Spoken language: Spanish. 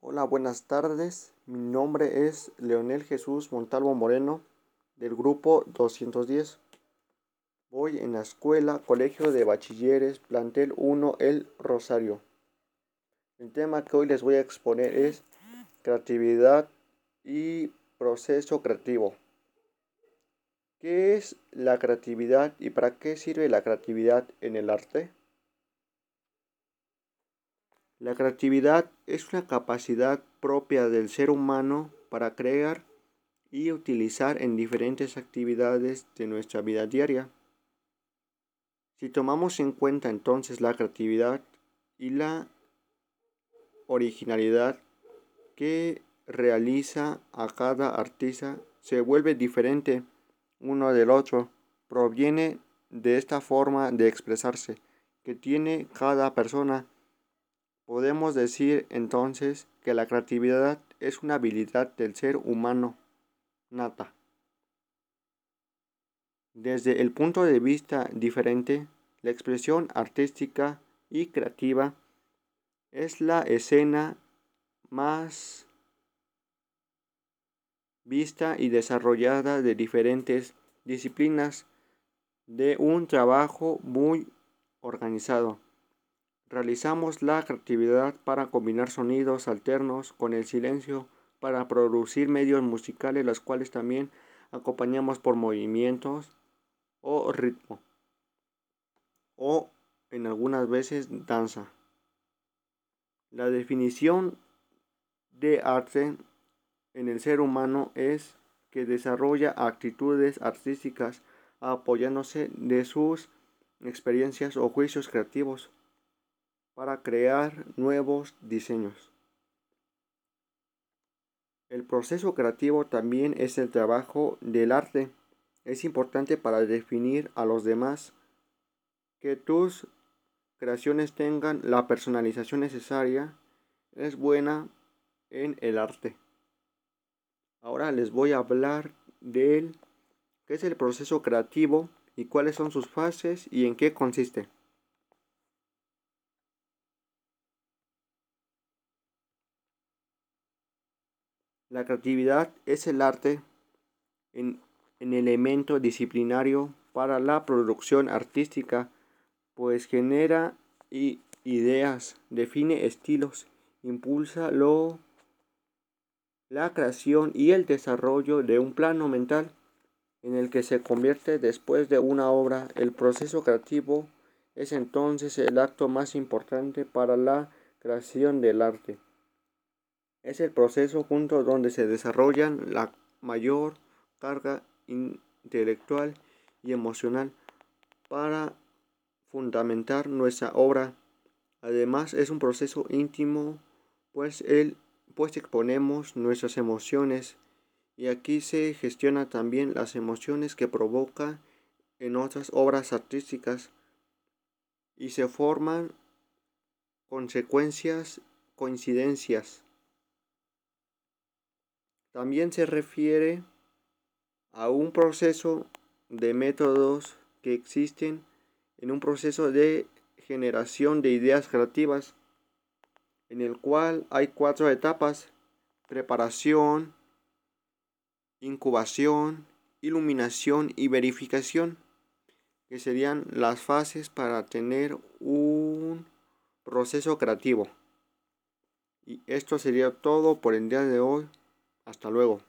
Hola, buenas tardes. Mi nombre es Leonel Jesús Montalvo Moreno del grupo 210. Voy en la escuela Colegio de Bachilleres, plantel 1 El Rosario. El tema que hoy les voy a exponer es creatividad y proceso creativo. ¿Qué es la creatividad y para qué sirve la creatividad en el arte? La creatividad es una capacidad propia del ser humano para crear y utilizar en diferentes actividades de nuestra vida diaria. Si tomamos en cuenta entonces la creatividad y la originalidad que realiza a cada artista, se vuelve diferente uno del otro. Proviene de esta forma de expresarse que tiene cada persona Podemos decir entonces que la creatividad es una habilidad del ser humano nata. Desde el punto de vista diferente, la expresión artística y creativa es la escena más vista y desarrollada de diferentes disciplinas de un trabajo muy organizado. Realizamos la creatividad para combinar sonidos alternos con el silencio para producir medios musicales los cuales también acompañamos por movimientos o ritmo o en algunas veces danza. La definición de arte en el ser humano es que desarrolla actitudes artísticas apoyándose de sus experiencias o juicios creativos para crear nuevos diseños. El proceso creativo también es el trabajo del arte. Es importante para definir a los demás que tus creaciones tengan la personalización necesaria. Es buena en el arte. Ahora les voy a hablar de qué es el proceso creativo y cuáles son sus fases y en qué consiste. La creatividad es el arte en, elemento disciplinario para la producción artística, pues genera ideas, define estilos, impulsa lo, la creación y el desarrollo de un plano mental en el que se convierte después de una obra. El proceso creativo es entonces el acto más importante para la creación del arte. Es el proceso junto donde se desarrollan la mayor carga intelectual y emocional para fundamentar nuestra obra. Además es un proceso íntimo, pues, el, pues exponemos nuestras emociones y aquí se gestiona también las emociones que provoca en otras obras artísticas y se forman consecuencias, coincidencias. También se refiere a un proceso de métodos que existen en un proceso de generación de ideas creativas en el cual hay cuatro etapas, preparación, incubación, iluminación y verificación, que serían las fases para tener un proceso creativo. Y esto sería todo por el día de hoy. Hasta luego.